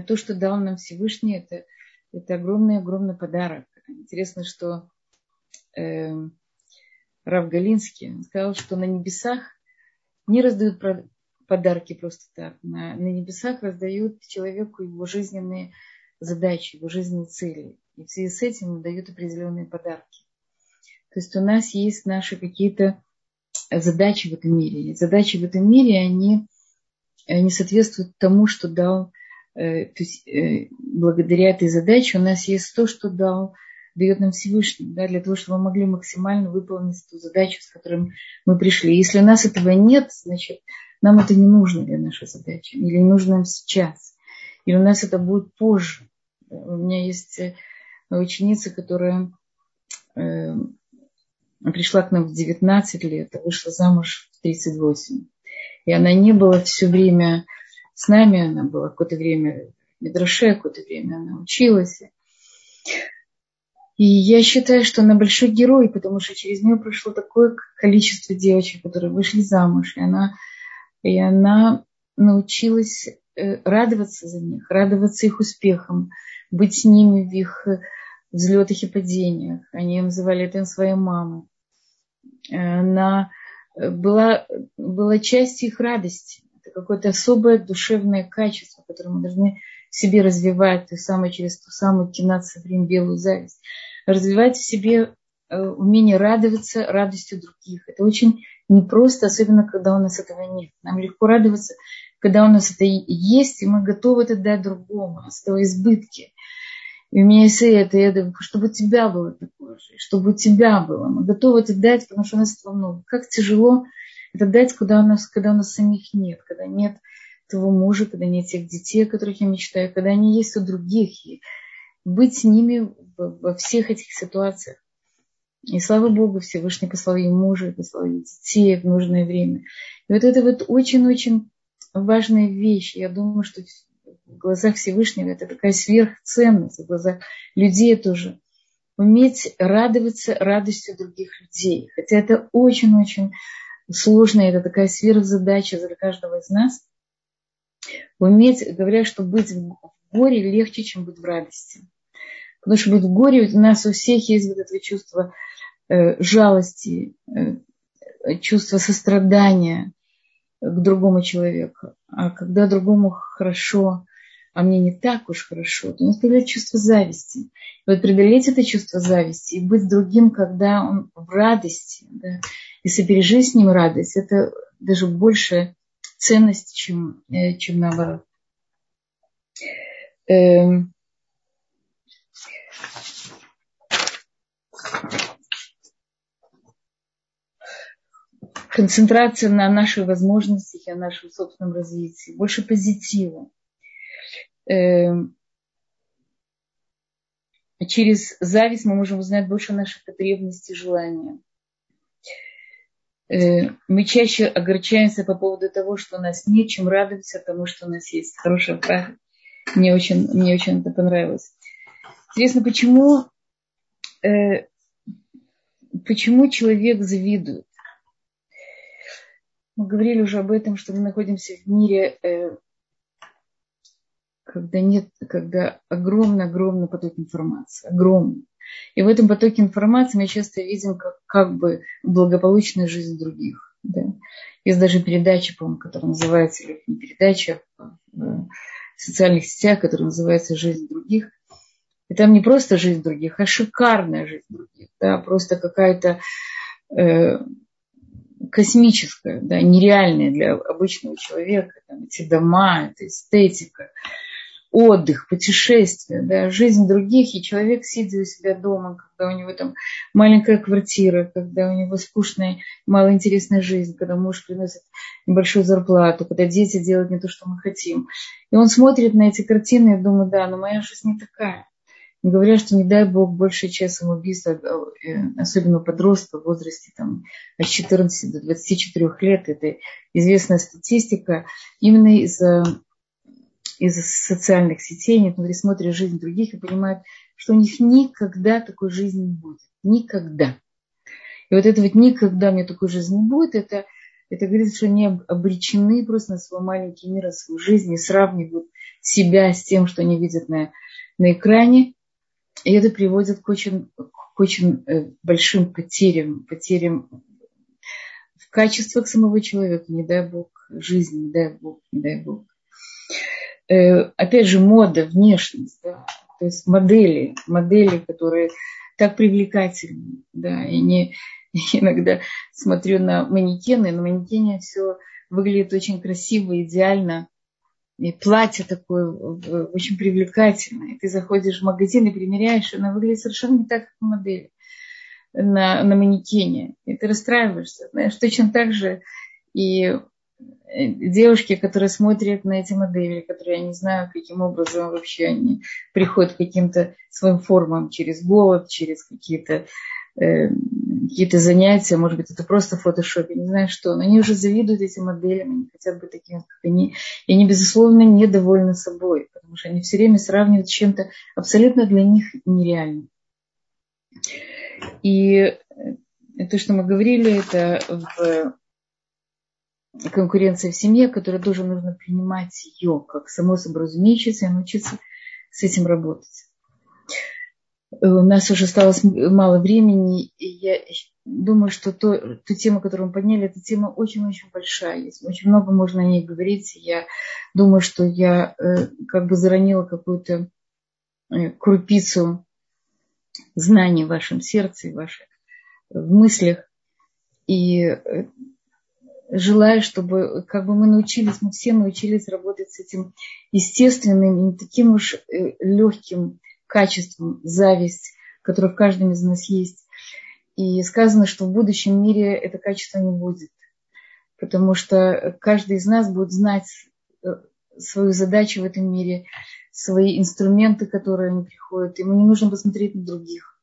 то, что дал нам Всевышний, это, это огромный-огромный подарок. Интересно, что э, Рав Галинский сказал, что на небесах не раздают подарки просто так. На, на небесах раздают человеку его жизненные задачи, его жизненные цели. И в связи с этим дают определенные подарки. То есть у нас есть наши какие-то задачи в этом мире. И задачи в этом мире, они не соответствуют тому, что дал, э, то есть э, благодаря этой задаче у нас есть то, что дал, дает нам Всевышний, да, для того, чтобы мы могли максимально выполнить ту задачу, с которой мы пришли. Если у нас этого нет, значит, нам это не нужно для нашей задачи, или не нужно нам сейчас, или у нас это будет позже. У меня есть э, ученица, которая пришла к нам в 19 лет, а вышла замуж в 38. И она не была все время с нами, она была какое-то время в Медраше, какое-то время она училась. И я считаю, что она большой герой, потому что через нее прошло такое количество девочек, которые вышли замуж. И она, и она научилась э, радоваться за них, радоваться их успехам, быть с ними в их взлетах и падениях. Они называли это своей мамой. Она была, была частью их радости. Это какое-то особое душевное качество, которое мы должны в себе развивать, то самое через ту самую кинаться время белую зависть. Развивать в себе э, умение радоваться радостью других. Это очень непросто, особенно когда у нас этого нет. Нам легко радоваться, когда у нас это есть, и мы готовы это дать другому, с того избытки. И у меня есть это, и это, чтобы у тебя было такое же, чтобы у тебя было. Мы готовы это дать, потому что у нас этого много. Как тяжело это дать, когда у нас, когда у нас самих нет, когда нет твоего мужа, когда нет тех детей, о которых я мечтаю, когда они есть у других. И быть с ними во всех этих ситуациях. И слава Богу, Всевышний послал ей мужа, послал ей детей в нужное время. И вот это вот очень-очень важная вещь. Я думаю, что в глазах Всевышнего это такая сверхценность, в глазах людей тоже. Уметь радоваться радостью других людей. Хотя это очень-очень сложно, это такая сверхзадача для каждого из нас. Уметь, говорят, что быть в горе легче, чем быть в радости. Потому что быть в горе у нас у всех есть вот это чувство э, жалости, э, чувство сострадания к другому человеку. А когда другому хорошо, а мне не так уж хорошо, то у нас появляется чувство зависти. И вот преодолеть это чувство зависти и быть другим, когда он в радости, да, и сопережить с ним радость, это даже большая ценность, чем, э, чем наоборот. Эм, концентрация на наших возможностях и о нашем собственном развитии, больше позитива. Эм, через зависть мы можем узнать больше наших потребностей и желания. Э, мы чаще огорчаемся по поводу того, что у нас нет, чем радуемся тому, что у нас есть. Хорошая фраза. Мне очень, мне очень это понравилось. Интересно, почему, э, почему человек завидует? Мы говорили уже об этом, что мы находимся в мире, э, когда нет, когда огромный-огромный поток информации, огромный. И в этом потоке информации мы часто видим как, как бы благополучную жизнь других. Да. Есть даже передача, по-моему, которая называется, или не передача, а в социальных сетях, которая называется «Жизнь других». И там не просто жизнь других, а шикарная жизнь других. Да, просто какая-то э, космическое, да, нереальное для обычного человека. Там, эти дома, это эстетика, отдых, путешествия, да, жизнь других, и человек, сидя у себя дома, когда у него там маленькая квартира, когда у него скучная, малоинтересная жизнь, когда муж приносит небольшую зарплату, когда дети делают не то, что мы хотим. И он смотрит на эти картины и думает, да, но моя жизнь не такая. Говорят, что не дай бог большая часть самоубийств, э, особенно подростков в возрасте там, от 14 до 24 лет, это известная статистика, именно из-за из социальных сетей, они смотрят жизнь других и понимают, что у них никогда такой жизни не будет. Никогда. И вот это вот никогда мне такой жизни не будет, это, это говорит, что они обречены просто на свой маленький мир, на свою жизнь и сравнивают себя с тем, что они видят на, на экране. И это приводит к очень, к очень э, большим потерям, потерям в качествах самого человека, не дай Бог, жизни, не дай Бог, не дай Бог. Э, опять же, мода, внешность, да, то есть модели, модели, которые так привлекательны, да, и не иногда смотрю на манекены, на манекене все выглядит очень красиво, идеально, и платье такое очень привлекательное. Ты заходишь в магазин и примеряешь, и она выглядит совершенно не так, как на модели, на, на манекене. И ты расстраиваешься. Знаешь, точно так же и девушки, которые смотрят на эти модели, которые я не знаю, каким образом вообще они приходят к каким-то своим формам через голод, через какие-то Э, какие-то занятия, может быть, это просто фотошоп, я не знаю что, но они уже завидуют этим моделям, они хотят быть такими, как они, и они, безусловно, недовольны собой, потому что они все время сравнивают с чем-то абсолютно для них нереальным. И то, что мы говорили, это в конкуренции в семье, которая тоже нужно принимать ее как само собой разумеющееся и научиться с этим работать. Э, у нас уже осталось мало времени, и я думаю, что то, ту тему, которую мы подняли, эта тема очень-очень большая. Есть очень много можно о ней говорить. Я думаю, что я э, как бы заронила какую-то э, крупицу знаний в вашем сердце, в ваших в мыслях. И желаю, чтобы как бы мы научились, мы все научились работать с этим естественным, не таким уж легким качеством, зависть, которая в каждом из нас есть. И сказано, что в будущем мире это качество не будет. Потому что каждый из нас будет знать э, свою задачу в этом мире, свои инструменты, которые они приходят. Ему не нужно посмотреть на других.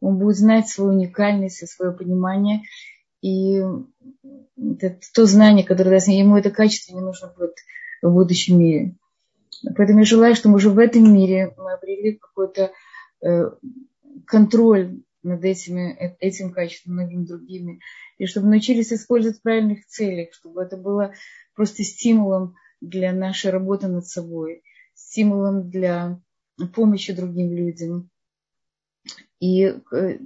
он будет знать свою уникальность и свое понимание. И это то знание, которое даст ему это качество не нужно будет в будущем мире. Поэтому я желаю, чтобы уже в этом мире мы обрели какой-то э, контроль над этими, э, этим качеством, многими другими, и чтобы научились использовать в правильных целях, чтобы это было просто стимулом для нашей работы над собой, стимулом для помощи другим людям и, э,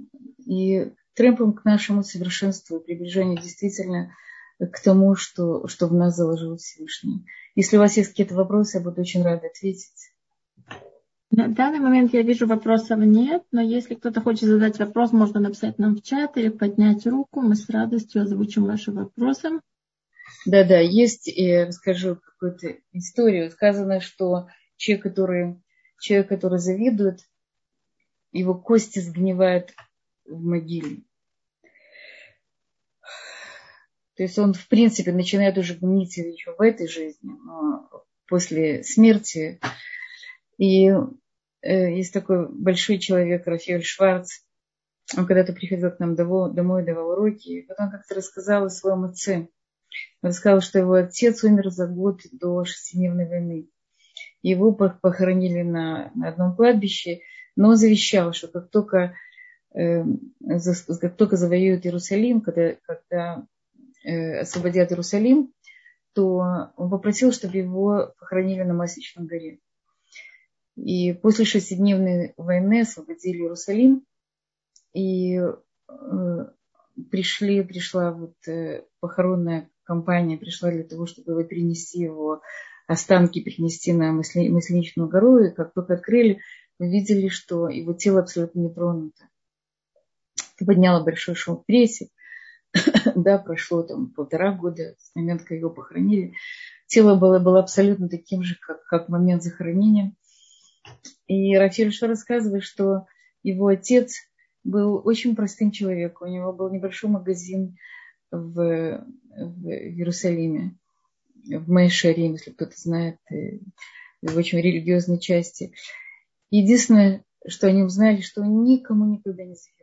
и трэмпом к нашему совершенству и приближению действительно к тому, что, что в нас заложил Всевышний. Если у вас есть какие-то вопросы, я буду очень рада ответить. На данный момент я вижу вопросов нет, но если кто-то хочет задать вопрос, можно написать нам в чат или поднять руку. Мы с радостью озвучим ваши вопросы. Да-да, есть, я расскажу какую-то историю. Сказано, что человек, который, человек, который завидует, его кости сгнивают в могиле. То есть он, в принципе, начинает уже гнить еще в этой жизни, но после смерти. И э, есть такой большой человек, Рафаэль Шварц. Он когда-то приходил к нам домой, давал уроки. И потом как-то рассказал о своем отце. Он рассказал, что его отец умер за год до шестидневной войны. Его похоронили на, на одном кладбище, но он завещал, что как только, только завоюют Иерусалим, когда, когда э, освободят Иерусалим, то он попросил, чтобы его похоронили на Масличном горе. И после шестидневной войны освободили Иерусалим, и э, пришли, пришла вот э, похоронная компания, пришла для того, чтобы его перенести, его останки перенести на Масличную гору, и как только открыли, мы видели, что его тело абсолютно не тронуто. Это подняло большой шум в прессе. да, прошло там полтора года с момента, когда его похоронили. Тело было, было абсолютно таким же, как, как момент захоронения. И Рафиль что рассказывает, что его отец был очень простым человеком. У него был небольшой магазин в, в Иерусалиме, в Майшаре, если кто-то знает, в очень религиозной части. Единственное, что они узнали, что он никому никогда не советовал.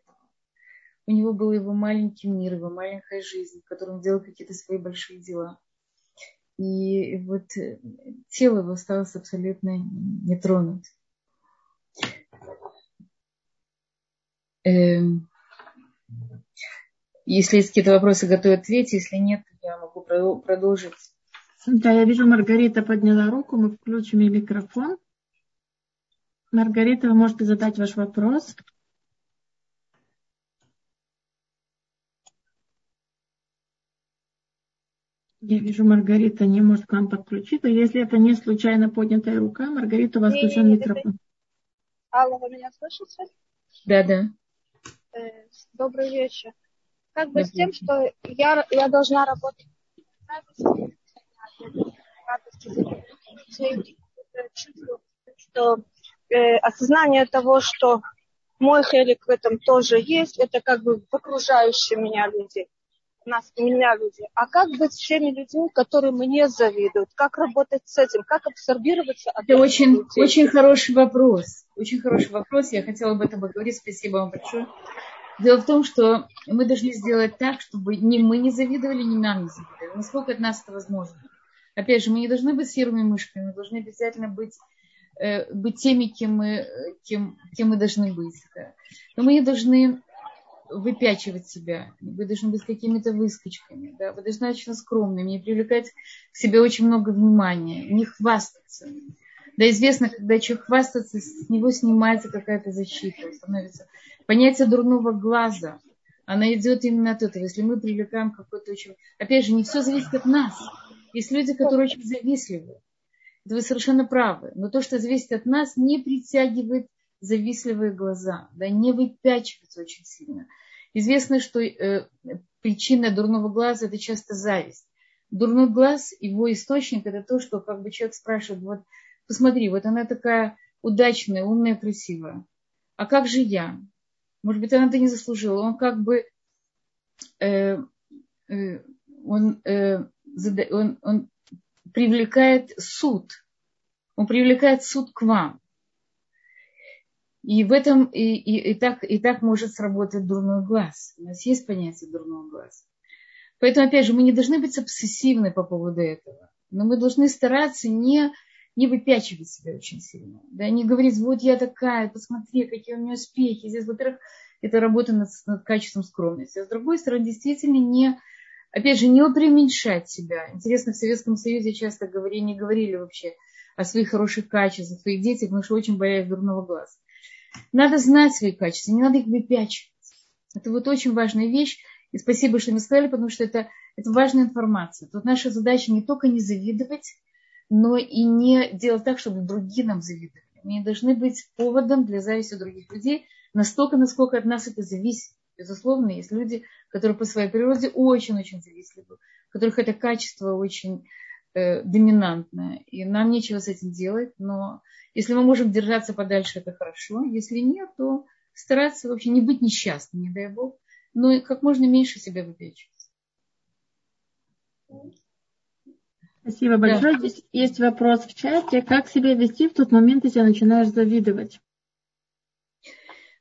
У него был его маленький мир, его маленькая жизнь, в котором он делал какие-то свои большие дела. И вот э, тело его осталось абсолютно нетронут. Эм, если есть какие-то вопросы, готовы ответить. Если нет, я могу продолжить. Да, я вижу, Маргарита подняла руку. Мы включим ей микрофон. Маргарита, вы можете задать ваш вопрос. Я вижу, Маргарита не может к вам подключиться. Если это не случайно поднятая рука, Маргарита, у вас включен микрофон. Алло, вы меня слышите? Да, да. Э, добрый вечер. Как бы с тем, что я, я должна работать что э, осознание того, что мой хелик в этом тоже есть, это как бы в окружающие меня люди, нас, меня люди. А как быть с теми людьми, которые мне завидуют? Как работать с этим? Как абсорбироваться от Это очень, людей? очень хороший вопрос. Очень хороший вопрос. Я хотела об этом поговорить. Спасибо вам большое. Дело в том, что мы должны сделать так, чтобы ни мы не завидовали, ни нам не завидовали. Насколько от нас это возможно. Опять же, мы не должны быть серыми мышками, мы должны обязательно быть Э, быть теми, кем мы, кем, кем мы должны быть. Да. Но мы не должны выпячивать себя. Вы должны быть какими-то выскочками. Да. Вы должны очень скромными, не привлекать к себе очень много внимания, не хвастаться. Да, известно, когда человек хвастается, с него снимается какая-то защита, становится понятие дурного глаза. Она идет именно от этого. Если мы привлекаем какой-то очень... Опять же, не все зависит от нас. Есть люди, которые очень завистливы. Это вы совершенно правы. Но то, что зависит от нас, не притягивает завистливые глаза, да, не выпячивается очень сильно. Известно, что э, причина дурного глаза – это часто зависть. Дурной глаз, его источник – это то, что как бы человек спрашивает, вот посмотри, вот она такая удачная, умная, красивая. А как же я? Может быть, она это не заслужила. Он как бы э, э, он, э, он, он привлекает суд. Он привлекает суд к вам. И в этом и, и, и, так, и так может сработать дурной глаз. У нас есть понятие дурного глаза. Поэтому, опять же, мы не должны быть обсессивны по поводу этого. Но мы должны стараться не, не выпячивать себя очень сильно. Да, не говорить, вот я такая, посмотри, какие у меня успехи. Здесь, во-первых, это работа над, над качеством скромности. А с другой стороны, действительно не, опять же, не преуменьшать себя. Интересно, в Советском Союзе часто говорили, не говорили вообще о своих хороших качествах, о своих детях, потому что очень боялись дурного глаза. Надо знать свои качества, не надо их выпячивать. Это вот очень важная вещь. И спасибо, что мне сказали, потому что это, это важная информация. Тут наша задача не только не завидовать, но и не делать так, чтобы другие нам завидовали. Мы не должны быть поводом для зависти других людей настолько, насколько от нас это зависит. Безусловно, есть люди, которые по своей природе очень-очень завистливы, у которых это качество очень э, доминантное. И нам нечего с этим делать, но если мы можем держаться подальше, это хорошо. Если нет, то стараться вообще не быть несчастным, не дай Бог, но как можно меньше себя выпечивать. Спасибо большое. Да. Здесь есть вопрос в чате. Как себя вести в тот момент, если начинаешь завидовать?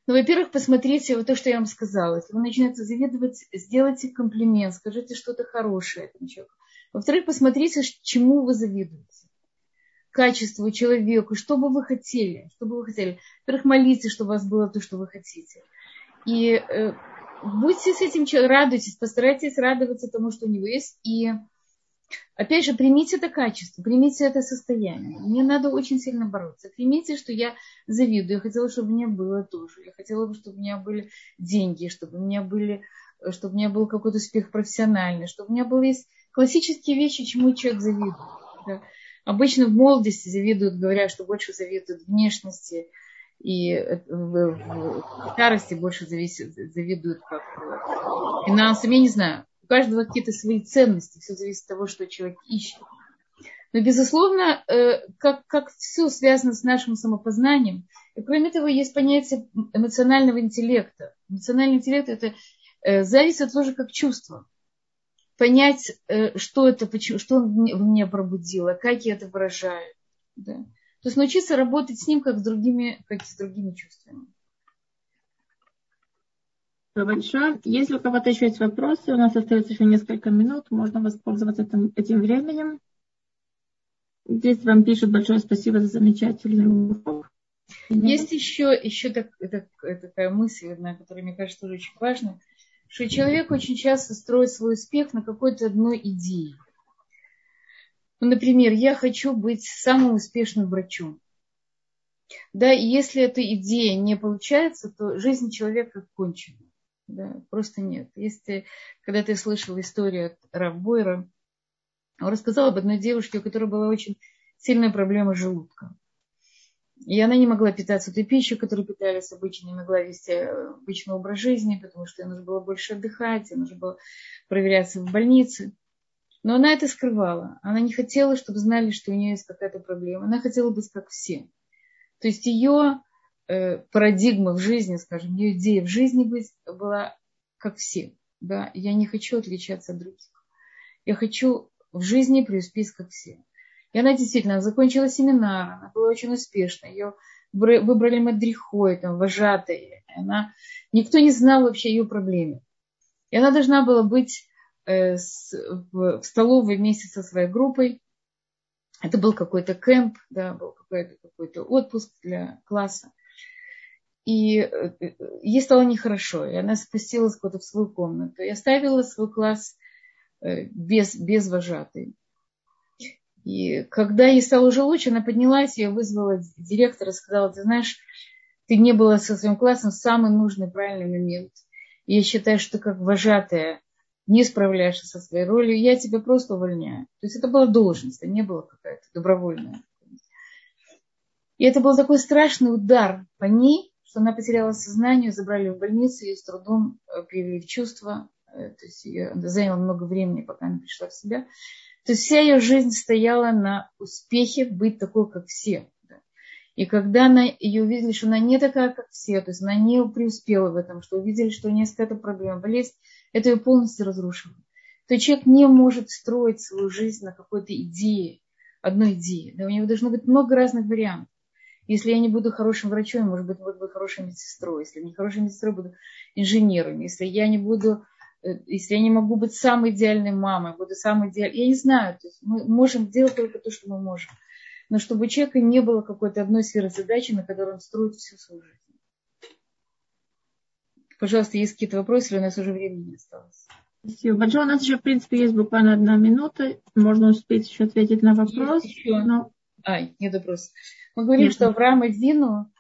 Ну, во-первых, посмотрите вот то, что я вам сказала. Если вы начинаете завидовать, сделайте комплимент, скажите что-то хорошее этому человеку. Во-вторых, посмотрите, чему вы завидуете. Качеству человеку, что бы вы хотели. Что бы вы хотели. Во-первых, молитесь, чтобы у вас было то, что вы хотите. И э, будьте с этим человеком, радуйтесь, постарайтесь радоваться тому, что у него есть. И опять же, примите это качество, примите это состояние. Мне надо очень сильно бороться. Примите, что я завидую. Я хотела, чтобы у меня было тоже. Я хотела, чтобы у меня были деньги, чтобы у меня были чтобы у меня был какой-то успех профессиональный, чтобы у меня были есть классические вещи, чему человек завидует. Да. Обычно в молодости завидуют, говорят, что больше завидуют внешности, и в, старости больше зависит, завидуют как финансам. Я не знаю, у каждого какие-то свои ценности, все зависит от того, что человек ищет. Но, безусловно, э, как, как все связано с нашим самопознанием. И кроме того, есть понятие эмоционального интеллекта. Эмоциональный интеллект – это э, зависит тоже как чувство. Понять, э, что это, почему, что в мне пробудило, как я это выражаю. Да. То есть научиться работать с ним, как с другими, как с другими чувствами. Большое. Если у кого-то еще есть вопросы, у нас остается еще несколько минут, можно воспользоваться этим, этим временем. Здесь вам пишут большое спасибо за замечательный урок. Есть еще, еще так, так, такая мысль, которая, мне кажется, тоже очень важна, что человек очень часто строит свой успех на какой-то одной идее. Ну, например, я хочу быть самым успешным врачом. Да, и если эта идея не получается, то жизнь человека кончена. Да, просто нет. Если когда ты слышал историю от Равбойра, он рассказал об одной девушке, у которой была очень сильная проблема с желудком. И она не могла питаться той пищей, которой питались обычно, не могла вести обычный образ жизни, потому что ей нужно было больше отдыхать, ей нужно было проверяться в больнице. Но она это скрывала. Она не хотела, чтобы знали, что у нее есть какая-то проблема. Она хотела быть как все. То есть ее э, парадигма в жизни, скажем, ее идея в жизни быть была как все. Да? Я не хочу отличаться от других. Я хочу в жизни преуспеть как все. И она действительно закончила семинар, она была очень успешна. Ее выбрали мадрихой, там, вожатой. Она, никто не знал вообще ее проблеме. И она должна была быть Э, в столовой вместе со своей группой. Это был какой-то кемп, да, был какой-то какой отпуск для класса. И э, ей стало нехорошо, и она спустилась куда-то в свою комнату и оставила свой класс э, без, без вожатой. И когда ей стало уже лучше, она поднялась, ее вызвала директора, сказала, ты знаешь, ты не была со своим классом в самый нужный, правильный момент. И я считаю, что как вожатая не справляешься со своей ролью, я тебя просто увольняю. То есть это была должность, это не было какая-то добровольная. И это был такой страшный удар по ней, что она потеряла сознание, забрали в больницу, ее с трудом э, привели в чувство. Э, то есть ее заняло много времени, пока она пришла в себя. То есть вся ее жизнь стояла на успехе быть такой, как все. И когда она, ее увидели, что она не такая, как все, то есть она не преуспела в этом, что увидели, что у нее есть какая-то проблема, болезнь, это ее полностью разрушило. То человек не может строить свою жизнь на какой-то идее, одной идее. Да, у него должно быть много разных вариантов. Если я не буду хорошим врачом, может быть, буду хорошей медсестрой. Если не хорошей медсестрой, буду инженером. Если я не буду, если я не могу быть самой идеальной мамой, буду самой идеальной. Я не знаю. То есть мы можем делать только то, что мы можем. Но чтобы у человека не было какой-то одной сферы задачи, на которой он строит всю свою жизнь. Пожалуйста, есть какие-то вопросы, или у нас уже времени не осталось? Спасибо большое. У нас еще, в принципе, есть буквально одна минута. Можно успеть еще ответить на вопрос. Есть еще. Но... Ай, нет вопроса. Мы говорим, нет. что Авраам Вину,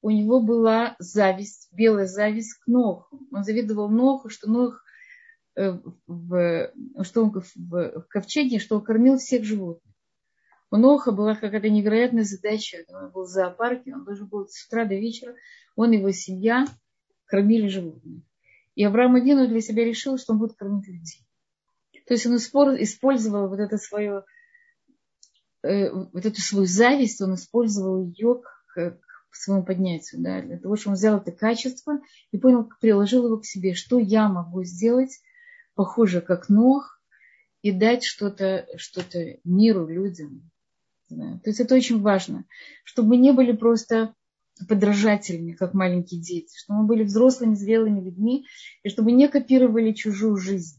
у него была зависть, белая зависть к Ноху. Он завидовал Ноху, что Нох э, в, что он в, в ковчеге, что он кормил всех животных. У Ноха была какая-то невероятная задача. Он был в зоопарке, он должен был с утра до вечера, он и его семья кормили животных. И Авраам Авину для себя решил, что он будет кормить людей. То есть он использовал вот это свое, э, вот эту свою зависть, он использовал ее к, к своему поднятию, да, для того, чтобы он взял это качество и понял, приложил его к себе, что я могу сделать, похоже, как Нох, и дать что-то что миру, людям. Да. То есть это очень важно, чтобы мы не были просто подражателями, как маленькие дети, чтобы мы были взрослыми, зрелыми людьми, и чтобы не копировали чужую жизнь,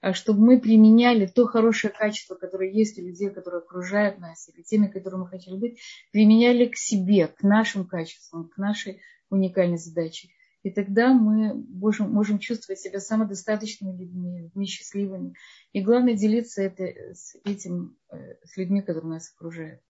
а чтобы мы применяли то хорошее качество, которое есть у людей, которые окружают нас, или теми, которыми мы хотели быть, применяли к себе, к нашим качествам, к нашей уникальной задаче. И тогда мы можем, можем чувствовать себя самодостаточными людьми, людьми счастливыми. И главное делиться это, с этим, э, с людьми, которые нас окружают.